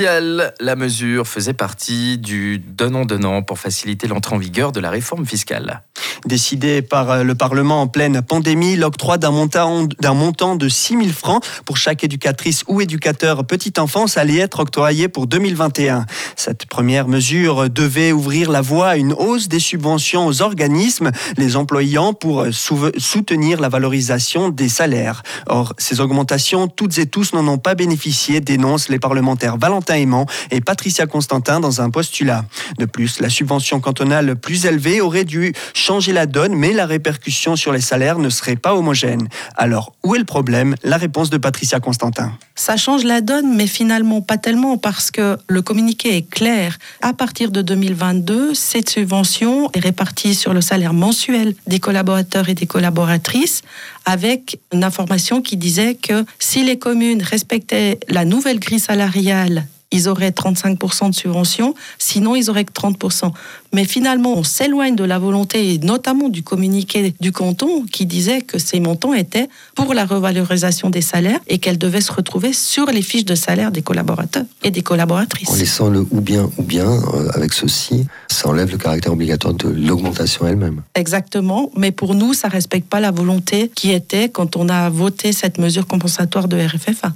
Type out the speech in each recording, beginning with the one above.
La mesure faisait partie du donnant-donnant pour faciliter l'entrée en vigueur de la réforme fiscale. Décidé par le Parlement en pleine pandémie, l'octroi d'un montant, montant de 6 000 francs pour chaque éducatrice ou éducateur petite enfance allait être octroyé pour 2021. Cette première mesure devait ouvrir la voie à une hausse des subventions aux organismes les employant pour soutenir la valorisation des salaires. Or, ces augmentations, toutes et tous n'en ont pas bénéficié, dénoncent les parlementaires Valentin et Patricia Constantin dans un postulat. De plus, la subvention cantonale plus élevée aurait dû changer la donne, mais la répercussion sur les salaires ne serait pas homogène. Alors, où est le problème? La réponse de Patricia Constantin. Ça change la donne, mais finalement pas tellement parce que le communiqué est clair. À partir de 2022, cette subvention est répartie sur le salaire mensuel des collaborateurs et des collaboratrices avec une information qui disait que si les communes respectaient la nouvelle grille salariale ils auraient 35% de subvention, sinon ils auraient que 30%. Mais finalement, on s'éloigne de la volonté, et notamment du communiqué du canton, qui disait que ces montants étaient pour la revalorisation des salaires et qu'elles devaient se retrouver sur les fiches de salaire des collaborateurs et des collaboratrices. En laissant le ou bien ou bien, euh, avec ceci, ça enlève le caractère obligatoire de l'augmentation elle-même. Exactement, mais pour nous, ça ne respecte pas la volonté qui était quand on a voté cette mesure compensatoire de RFFA.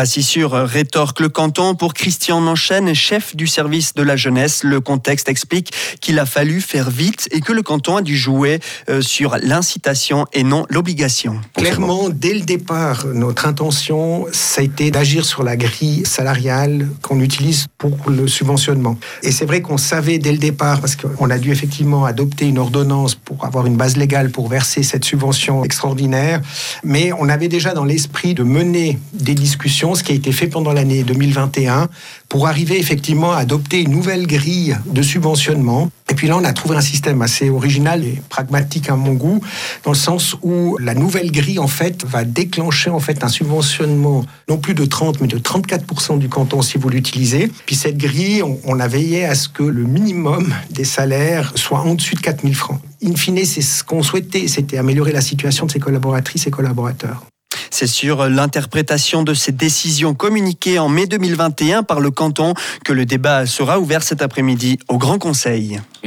Pas si sûr, rétorque le canton pour Christian Manchen, chef du service de la jeunesse. Le contexte explique qu'il a fallu faire vite et que le canton a dû jouer euh, sur l'incitation et non l'obligation. Clairement, dès le départ, notre intention, ça a été d'agir sur la grille salariale qu'on utilise pour le subventionnement. Et c'est vrai qu'on savait dès le départ, parce qu'on a dû effectivement adopter une ordonnance pour avoir une base légale pour verser cette subvention extraordinaire, mais on avait déjà dans l'esprit de mener des discussions ce qui a été fait pendant l'année 2021, pour arriver effectivement à adopter une nouvelle grille de subventionnement. Et puis là, on a trouvé un système assez original et pragmatique à mon goût, dans le sens où la nouvelle grille, en fait, va déclencher en fait un subventionnement non plus de 30, mais de 34% du canton si vous l'utilisez. Puis cette grille, on, on, a veillé à ce que le minimum des salaires soit en dessus de 4000 francs. In fine, c'est ce qu'on souhaitait, c'était améliorer la situation de ses collaboratrices et collaborateurs. C'est sur l'interprétation de ces décisions communiquées en mai 2021 par le canton que le débat sera ouvert cet après-midi au Grand Conseil.